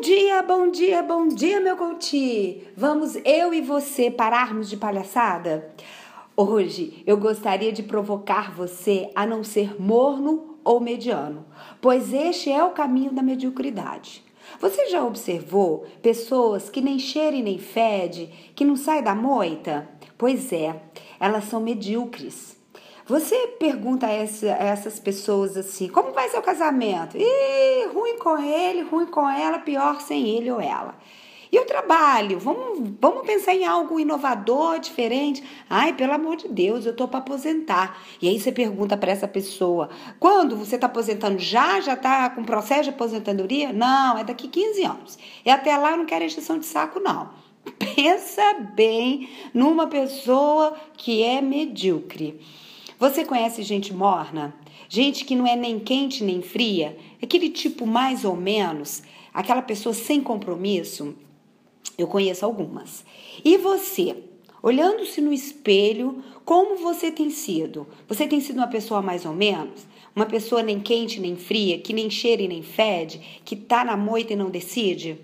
Bom dia, bom dia, bom dia, meu coach! Vamos eu e você pararmos de palhaçada? Hoje eu gostaria de provocar você a não ser morno ou mediano, pois este é o caminho da mediocridade. Você já observou pessoas que nem cheirem nem fede, que não saem da moita? Pois é, elas são medíocres. Você pergunta a, essa, a, essas pessoas assim: como vai seu casamento? Ih, ruim com ele, ruim com ela, pior sem ele ou ela. E o trabalho? Vamos, vamos pensar em algo inovador, diferente. Ai, pelo amor de Deus, eu tô para aposentar. E aí você pergunta para essa pessoa: quando você está aposentando? Já? Já está com processo de aposentadoria? Não, é daqui 15 anos. E até lá eu não quero extensão de saco, não. Pensa bem numa pessoa que é medíocre. Você conhece gente morna? Gente que não é nem quente nem fria? Aquele tipo mais ou menos? Aquela pessoa sem compromisso? Eu conheço algumas. E você? Olhando-se no espelho, como você tem sido? Você tem sido uma pessoa mais ou menos? Uma pessoa nem quente nem fria, que nem cheira e nem fede, que tá na moita e não decide?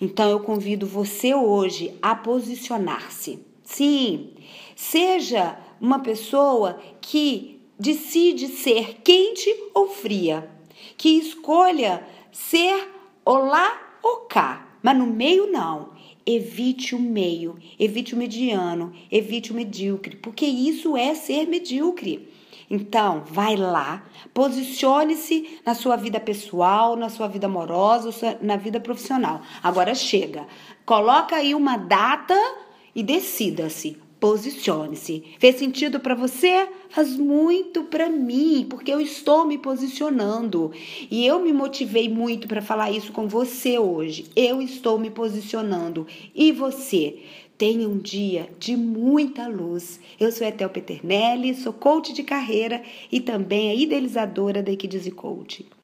Então eu convido você hoje a posicionar-se. Sim, seja uma pessoa que decide ser quente ou fria, que escolha ser olá ou cá, mas no meio não. Evite o meio, evite o mediano, evite o medíocre, porque isso é ser medíocre. Então, vai lá, posicione-se na sua vida pessoal, na sua vida amorosa, na vida profissional. Agora chega, coloca aí uma data e decida-se posicione-se. Fez sentido para você? Faz muito para mim, porque eu estou me posicionando. E eu me motivei muito para falar isso com você hoje. Eu estou me posicionando. E você? Tenha um dia de muita luz. Eu sou Etel Peternelli, sou coach de carreira e também a idealizadora da Equidize Coach.